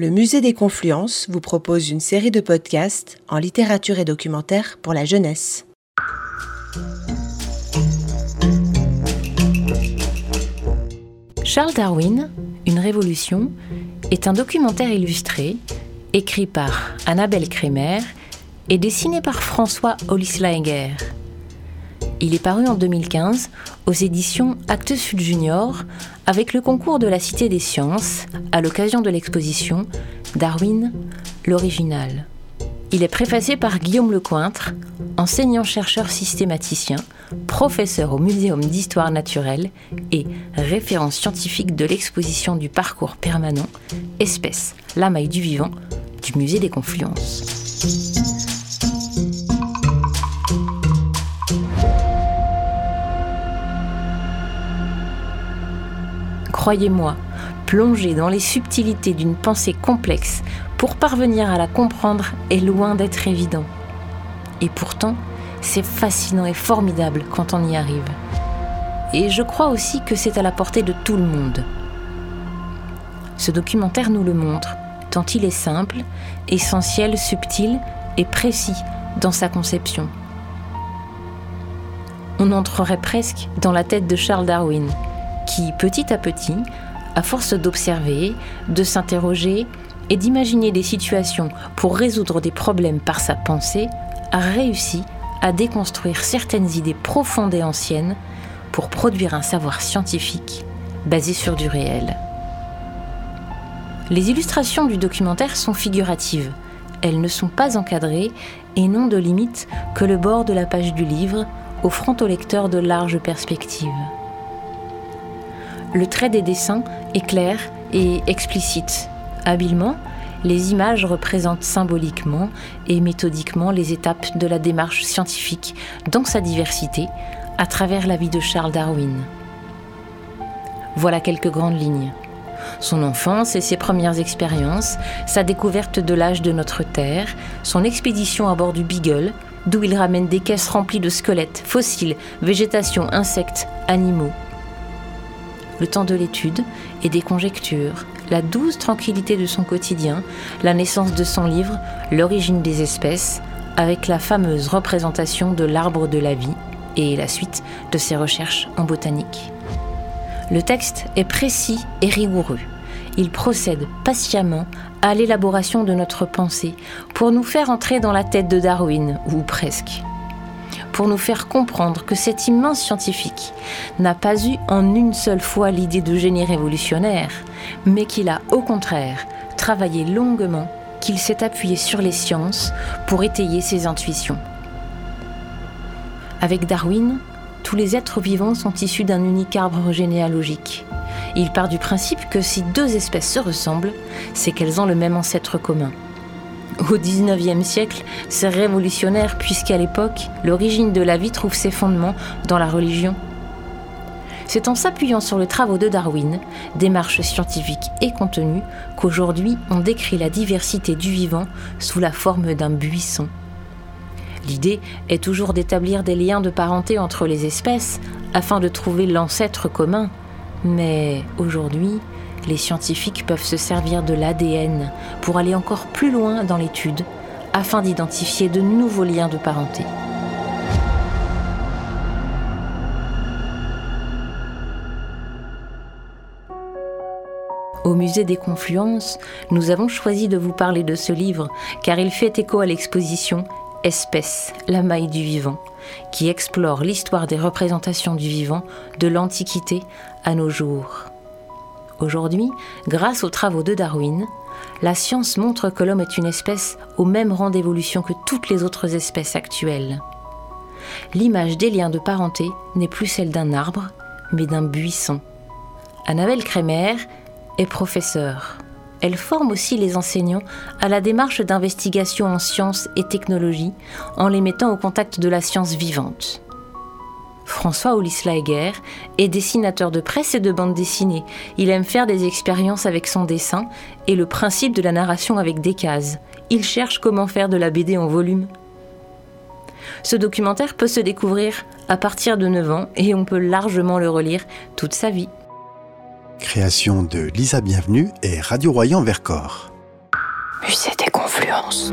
Le Musée des Confluences vous propose une série de podcasts en littérature et documentaire pour la jeunesse. Charles Darwin, Une révolution, est un documentaire illustré, écrit par Annabelle Kremer et dessiné par François Olisleger. Il est paru en 2015 aux éditions Actes Sud Junior avec le concours de la Cité des Sciences à l'occasion de l'exposition Darwin, l'original. Il est préfacé par Guillaume Lecointre, enseignant-chercheur systématicien, professeur au Muséum d'histoire naturelle et référence scientifique de l'exposition du parcours permanent Espèce, la maille du vivant du Musée des Confluences. Croyez-moi, plonger dans les subtilités d'une pensée complexe pour parvenir à la comprendre est loin d'être évident. Et pourtant, c'est fascinant et formidable quand on y arrive. Et je crois aussi que c'est à la portée de tout le monde. Ce documentaire nous le montre, tant il est simple, essentiel, subtil et précis dans sa conception. On entrerait presque dans la tête de Charles Darwin, qui, petit à petit, à force d'observer, de s'interroger et d'imaginer des situations pour résoudre des problèmes par sa pensée, a réussi à déconstruire certaines idées profondes et anciennes pour produire un savoir scientifique basé sur du réel. Les illustrations du documentaire sont figuratives. Elles ne sont pas encadrées et n'ont de limite que le bord de la page du livre, offrant au lecteur de larges perspectives le trait des dessins est clair et explicite. Habilement, les images représentent symboliquement et méthodiquement les étapes de la démarche scientifique dans sa diversité à travers la vie de Charles Darwin. Voilà quelques grandes lignes. Son enfance et ses premières expériences, sa découverte de l'âge de notre Terre, son expédition à bord du Beagle, d'où il ramène des caisses remplies de squelettes, fossiles, végétation, insectes, animaux, le temps de l'étude et des conjectures, la douce tranquillité de son quotidien, la naissance de son livre L'origine des espèces, avec la fameuse représentation de l'arbre de la vie et la suite de ses recherches en botanique. Le texte est précis et rigoureux. Il procède patiemment à l'élaboration de notre pensée pour nous faire entrer dans la tête de Darwin, ou presque pour nous faire comprendre que cet immense scientifique n'a pas eu en une seule fois l'idée de génie révolutionnaire, mais qu'il a au contraire travaillé longuement, qu'il s'est appuyé sur les sciences pour étayer ses intuitions. Avec Darwin, tous les êtres vivants sont issus d'un unique arbre généalogique. Il part du principe que si deux espèces se ressemblent, c'est qu'elles ont le même ancêtre commun. Au XIXe siècle, c'est révolutionnaire puisqu'à l'époque, l'origine de la vie trouve ses fondements dans la religion. C'est en s'appuyant sur les travaux de Darwin, démarche scientifique et contenue, qu'aujourd'hui on décrit la diversité du vivant sous la forme d'un buisson. L'idée est toujours d'établir des liens de parenté entre les espèces afin de trouver l'ancêtre commun. Mais aujourd'hui, les scientifiques peuvent se servir de l'ADN pour aller encore plus loin dans l'étude afin d'identifier de nouveaux liens de parenté. Au musée des Confluences, nous avons choisi de vous parler de ce livre car il fait écho à l'exposition Espèce, la maille du vivant, qui explore l'histoire des représentations du vivant de l'Antiquité à nos jours. Aujourd'hui, grâce aux travaux de Darwin, la science montre que l'homme est une espèce au même rang d'évolution que toutes les autres espèces actuelles. L'image des liens de parenté n'est plus celle d'un arbre, mais d'un buisson. Annabelle Kremer est professeure. Elle forme aussi les enseignants à la démarche d'investigation en sciences et technologies en les mettant au contact de la science vivante. François Olisleger est dessinateur de presse et de bande dessinée. Il aime faire des expériences avec son dessin et le principe de la narration avec des cases. Il cherche comment faire de la BD en volume. Ce documentaire peut se découvrir à partir de 9 ans et on peut largement le relire toute sa vie. Création de Lisa Bienvenue et Radio Royan Vercors. Musée des confluences.